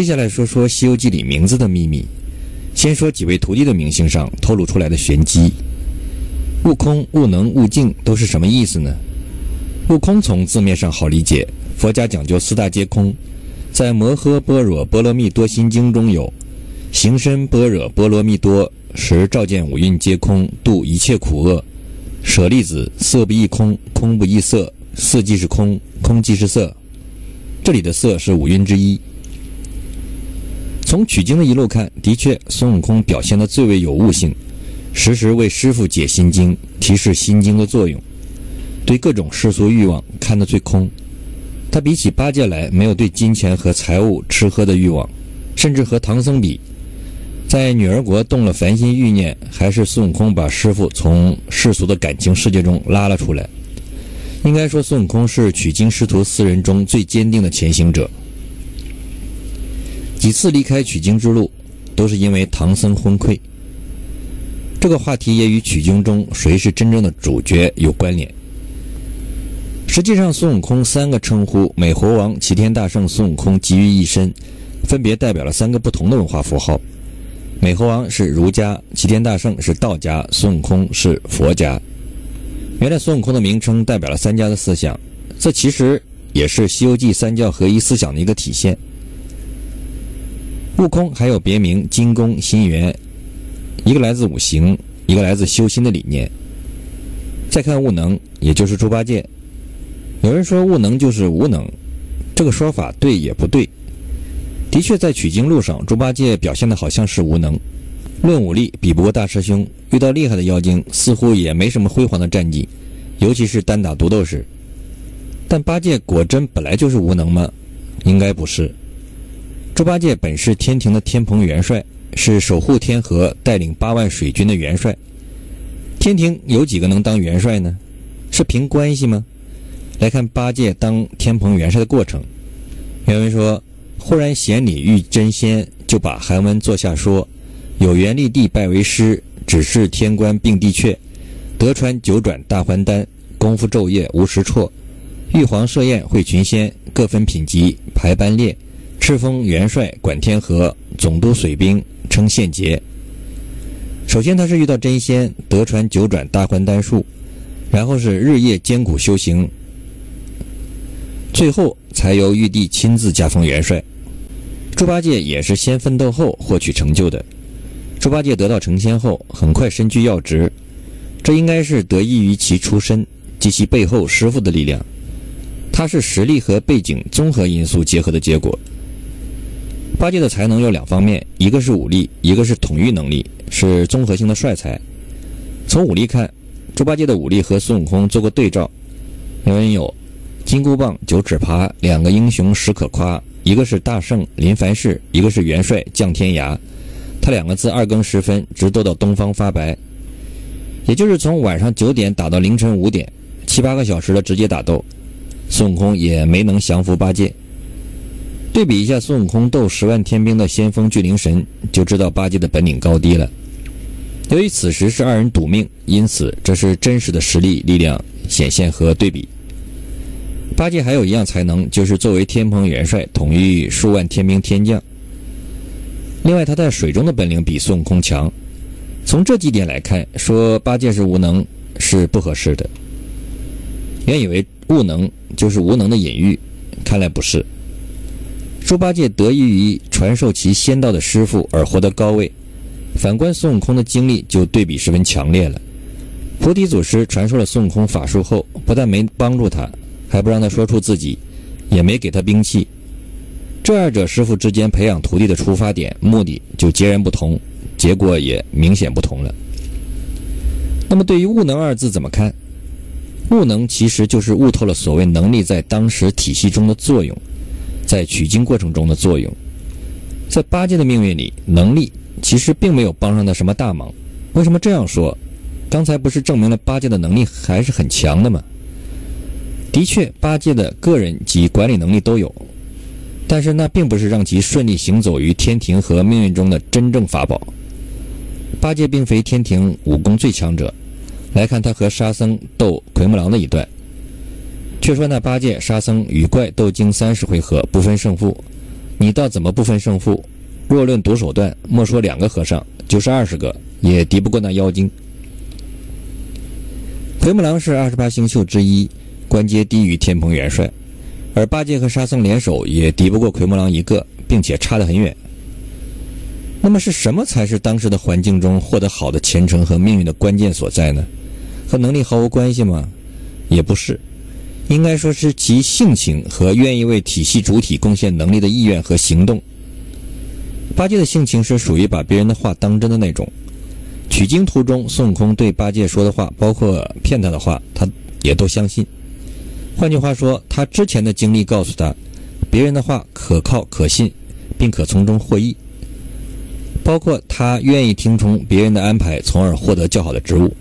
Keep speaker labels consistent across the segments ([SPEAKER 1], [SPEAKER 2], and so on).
[SPEAKER 1] 接下来说说《西游记》里名字的秘密。先说几位徒弟的名姓上透露出来的玄机。悟空、悟能、悟净都是什么意思呢？悟空从字面上好理解，佛家讲究四大皆空，在《摩诃般若波罗蜜多心经》中有“行深般若波罗蜜多时，照见五蕴皆空，度一切苦厄”。舍利子，色不异空，空不异色，色即是空，空即是色。这里的色是五蕴之一。从取经的一路看，的确，孙悟空表现的最为有悟性，时时为师傅解心经，提示心经的作用，对各种世俗欲望看得最空。他比起八戒来，没有对金钱和财物、吃喝的欲望，甚至和唐僧比，在女儿国动了凡心欲念，还是孙悟空把师傅从世俗的感情世界中拉了出来。应该说，孙悟空是取经师徒四人中最坚定的前行者。几次离开取经之路，都是因为唐僧昏聩。这个话题也与取经中谁是真正的主角有关联。实际上，孙悟空三个称呼：美猴王、齐天大圣、孙悟空，集于一身，分别代表了三个不同的文化符号。美猴王是儒家，齐天大圣是道家，孙悟空是佛家。原来，孙悟空的名称代表了三家的思想，这其实也是《西游记》三教合一思想的一个体现。悟空还有别名金公心元，一个来自五行，一个来自修心的理念。再看悟能，也就是猪八戒。有人说悟能就是无能，这个说法对也不对。的确，在取经路上，猪八戒表现的好像是无能，论武力比不过大师兄，遇到厉害的妖精似乎也没什么辉煌的战绩，尤其是单打独斗时。但八戒果真本来就是无能吗？应该不是。猪八戒本是天庭的天蓬元帅，是守护天河、带领八万水军的元帅。天庭有几个能当元帅呢？是凭关系吗？来看八戒当天蓬元帅的过程。原文说：“忽然贤礼遇真仙，就把韩文坐下说：‘有缘立地拜为师，只是天官并地阙，得传九转大还丹，功夫昼夜无时辍。玉皇设宴会群仙，各分品级排班列。’”赤峰元帅管天河，总督水兵称献节。首先，他是遇到真仙，得传九转大还丹术，然后是日夜艰苦修行，最后才由玉帝亲自加封元帅。猪八戒也是先奋斗后获取成就的。猪八戒得到成仙后，很快身居要职，这应该是得益于其出身及其背后师傅的力量。他是实力和背景综合因素结合的结果。八戒的才能有两方面，一个是武力，一个是统御能力，是综合性的帅才。从武力看，猪八戒的武力和孙悟空做过对照。原文有：“金箍棒、九齿耙，两个英雄实可夸。一个是大圣临凡世，一个是元帅降天涯。他两个自二更时分直斗到东方发白，也就是从晚上九点打到凌晨五点，七八个小时的直接打斗，孙悟空也没能降服八戒。”对比一下孙悟空斗十万天兵的先锋巨灵神，就知道八戒的本领高低了。由于此时是二人赌命，因此这是真实的实力力量显现和对比。八戒还有一样才能，就是作为天蓬元帅，统御数万天兵天将。另外，他在水中的本领比孙悟空强。从这几点来看，说八戒是无能是不合适的。原以为悟能就是无能的隐喻，看来不是。猪八戒得益于传授其仙道的师傅而获得高位，反观孙悟空的经历就对比十分强烈了。菩提祖师传授了孙悟空法术后，不但没帮助他，还不让他说出自己，也没给他兵器。这二者师傅之间培养徒弟的出发点、目的就截然不同，结果也明显不同了。那么，对于“悟能”二字怎么看？“悟能”其实就是悟透了所谓能力在当时体系中的作用。在取经过程中的作用，在八戒的命运里，能力其实并没有帮上他什么大忙。为什么这样说？刚才不是证明了八戒的能力还是很强的吗？的确，八戒的个人及管理能力都有，但是那并不是让其顺利行走于天庭和命运中的真正法宝。八戒并非天庭武功最强者。来看他和沙僧斗奎木狼的一段。却说那八戒、沙僧与怪斗经三十回合不分胜负，你倒怎么不分胜负？若论毒手段，莫说两个和尚，就是二十个也敌不过那妖精。奎木狼是二十八星宿之一，官阶低于天蓬元帅，而八戒和沙僧联手也敌不过奎木狼一个，并且差得很远。那么是什么才是当时的环境中获得好的前程和命运的关键所在呢？和能力毫无关系吗？也不是，应该说是其性情和愿意为体系主体贡献能力的意愿和行动。八戒的性情是属于把别人的话当真的那种。取经途中，孙悟空对八戒说的话，包括骗他的话，他也都相信。换句话说，他之前的经历告诉他，别人的话可靠可信，并可从中获益。包括他愿意听从别人的安排，从而获得较好的职务。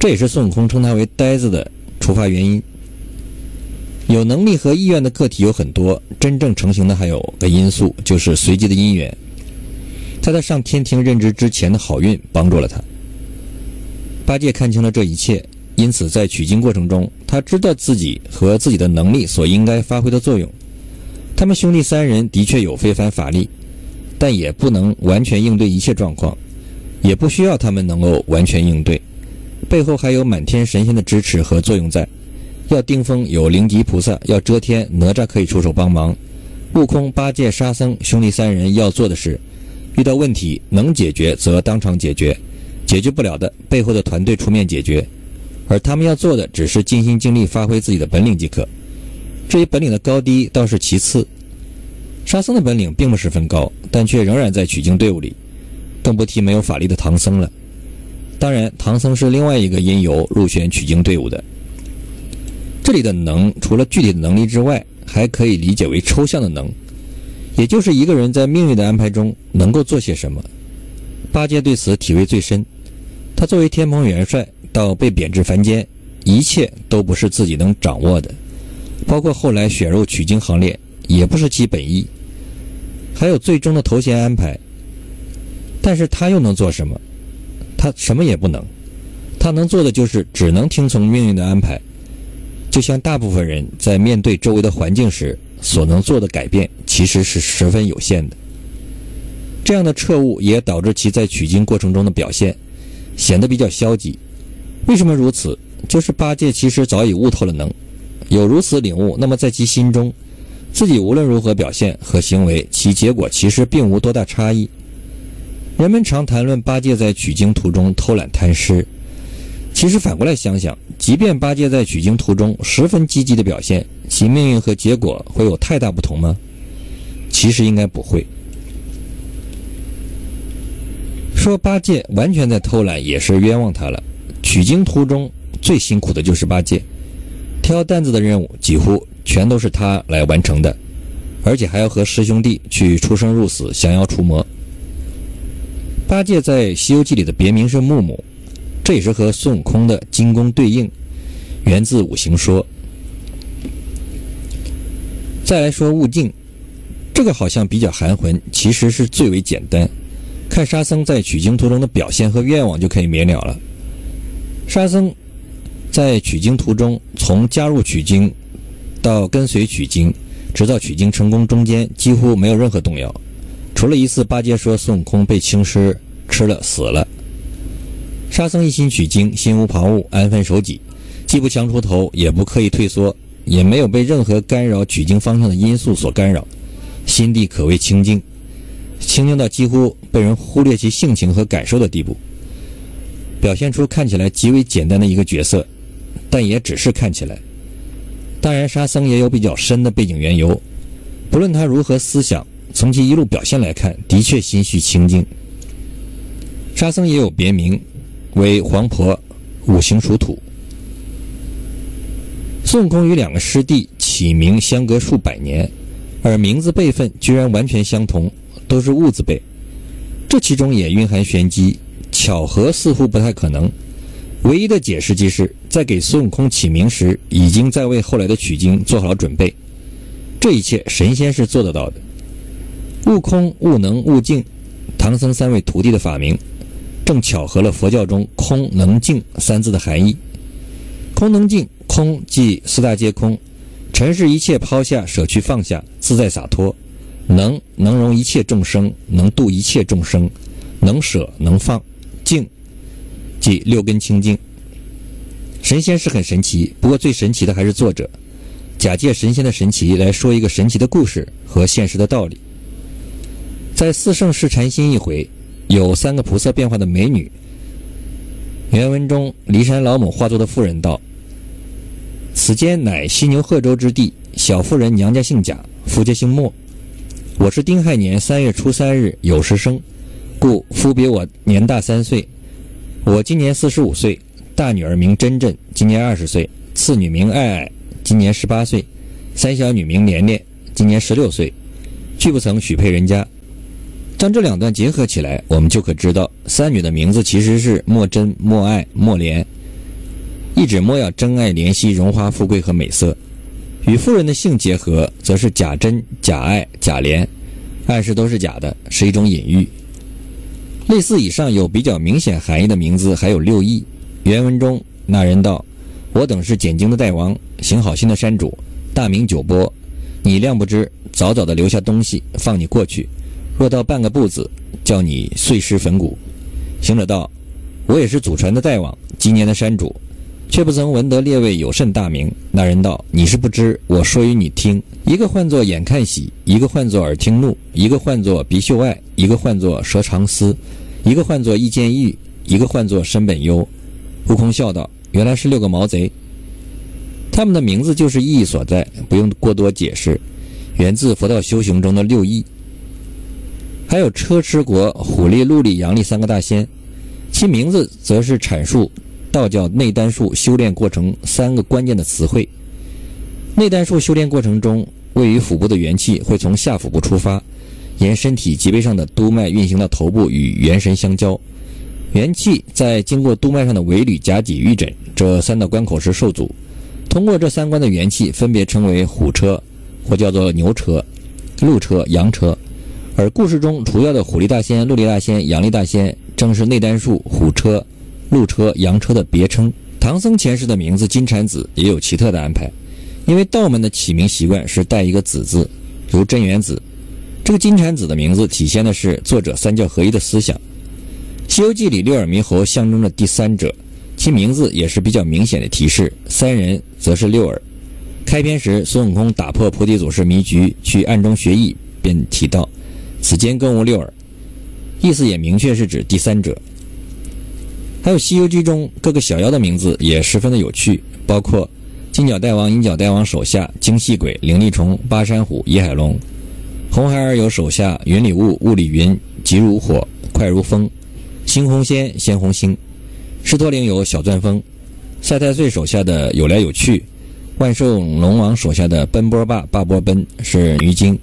[SPEAKER 1] 这也是孙悟空称他为“呆子”的出发原因。有能力和意愿的个体有很多，真正成型的还有个因素，就是随机的因缘。他在上天庭任职之前的好运帮助了他。八戒看清了这一切，因此在取经过程中，他知道自己和自己的能力所应该发挥的作用。他们兄弟三人的确有非凡法力，但也不能完全应对一切状况，也不需要他们能够完全应对，背后还有满天神仙的支持和作用在。要定风有灵吉菩萨，要遮天哪吒可以出手帮忙。悟空、八戒、沙僧兄弟三人要做的是，遇到问题能解决则当场解决，解决不了的背后的团队出面解决。而他们要做的只是尽心尽力发挥自己的本领即可。至于本领的高低倒是其次。沙僧的本领并不十分高，但却仍然在取经队伍里，更不提没有法力的唐僧了。当然，唐僧是另外一个因由入选取经队伍的。这里的能，除了具体的能力之外，还可以理解为抽象的能，也就是一个人在命运的安排中能够做些什么。八戒对此体会最深。他作为天蓬元帅，到被贬至凡间，一切都不是自己能掌握的，包括后来选入取经行列，也不是其本意。还有最终的头衔安排。但是他又能做什么？他什么也不能。他能做的就是只能听从命运的安排。就像大部分人在面对周围的环境时所能做的改变，其实是十分有限的。这样的彻悟也导致其在取经过程中的表现显得比较消极。为什么如此？就是八戒其实早已悟透了能，有如此领悟，那么在其心中，自己无论如何表现和行为，其结果其实并无多大差异。人们常谈论八戒在取经途中偷懒贪吃。其实反过来想想，即便八戒在取经途中十分积极的表现，其命运和结果会有太大不同吗？其实应该不会。说八戒完全在偷懒也是冤枉他了。取经途中最辛苦的就是八戒，挑担子的任务几乎全都是他来完成的，而且还要和师兄弟去出生入死，降妖除魔。八戒在《西游记》里的别名是木木。这也是和孙悟空的金功对应，源自五行说。再来说悟净，这个好像比较含混，其实是最为简单。看沙僧在取经途中的表现和愿望就可以明了了。沙僧在取经途中，从加入取经到跟随取经，直到取经成功，中间几乎没有任何动摇，除了一次八戒说孙悟空被青狮吃了死了。沙僧一心取经，心无旁骛，安分守己，既不强出头，也不刻意退缩，也没有被任何干扰取经方向的因素所干扰，心地可谓清净，清净到几乎被人忽略其性情和感受的地步，表现出看起来极为简单的一个角色，但也只是看起来。当然，沙僧也有比较深的背景缘由，不论他如何思想，从其一路表现来看，的确心绪清净。沙僧也有别名。为黄婆，五行属土。孙悟空与两个师弟起名相隔数百年，而名字辈分居然完全相同，都是物字辈。这其中也蕴含玄机，巧合似乎不太可能。唯一的解释即是在给孙悟空起名时，已经在为后来的取经做好了准备。这一切神仙是做得到的。悟空、悟能、悟净，唐僧三位徒弟的法名。正巧合了佛教中“空能净”三字的含义。空能净，空即四大皆空，尘世一切抛下，舍去放下，自在洒脱。能能容一切众生，能度一切众生，能舍能放，净即六根清净。神仙是很神奇，不过最神奇的还是作者，假借神仙的神奇来说一个神奇的故事和现实的道理。在四圣试禅心一回，有三个菩萨变化的美女。原文中，骊山老母化作的妇人道：“此间乃犀牛贺州之地，小妇人娘家姓贾，夫家姓莫。我是丁亥年三月初三日酉时生，故夫比我年大三岁。我今年四十五岁。”大女儿名珍珍，今年二十岁；次女名爱爱，今年十八岁；三小女名莲莲，今年十六岁，俱不曾许配人家。将这两段结合起来，我们就可知道，三女的名字其实是莫真、莫爱、莫莲，一指莫要真爱怜惜荣华富贵和美色；与妇人的姓结合，则是假真、假爱、假怜，暗示都是假的，是一种隐喻。类似以上有比较明显含义的名字，还有六义。原文中，那人道：“我等是简经的大王，行好心的山主，大名九波。你谅不知，早早的留下东西，放你过去。若到半个步子，叫你碎尸粉骨。”行者道：“我也是祖传的大王，今年的山主，却不曾闻得列位有甚大名。”那人道：“你是不知，我说与你听。一个唤作眼看喜，一个唤作耳听怒，一个唤作鼻嗅爱，一个唤作舌长思，一个唤作意见欲，一个唤作身本优。”悟空笑道：“原来是六个毛贼，他们的名字就是意义所在，不用过多解释，源自佛道修行中的六义。还有车迟国、虎力、陆力、阳力三个大仙，其名字则是阐述道教内丹术修炼过程三个关键的词汇。内丹术修炼过程中，位于腹部的元气会从下腹部出发，沿身体脊背上的督脉运行到头部，与元神相交。”元气在经过督脉上的尾闾、甲脊、玉枕这三道关口时受阻，通过这三关的元气分别称为虎车，或叫做牛车、鹿车、羊车。而故事中除掉的虎力大仙、鹿力大仙、羊力大仙，正是内丹术虎车、鹿车、羊车的别称。唐僧前世的名字金蝉子也有奇特的安排，因为道门的起名习惯是带一个子字，如真元子。这个金蝉子的名字体现的是作者三教合一的思想。《西游记》里六耳猕猴象征着第三者，其名字也是比较明显的提示。三人则是六耳。开篇时，孙悟空打破菩提祖师迷局，去暗中学艺，便提到此间更无六耳，意思也明确是指第三者。还有《西游记》中各个小妖的名字也十分的有趣，包括金角大王、银角大王手下精细鬼、灵力虫、巴山虎、野海龙；红孩儿有手下云里雾、雾里云，急如火，快如风。猩红仙、鲜红星，狮驼岭有小钻风，赛太岁手下的有来有去，万寿龙王手下的奔波霸、霸波奔是鱼精，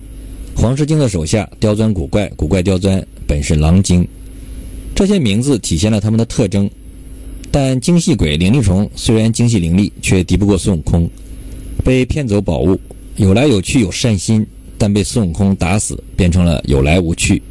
[SPEAKER 1] 黄狮精的手下刁钻古怪、古怪刁钻本是狼精。这些名字体现了他们的特征，但精细鬼、灵力虫虽然精细灵力，却敌不过孙悟空，被骗走宝物；有来有去有善心，但被孙悟空打死，变成了有来无去。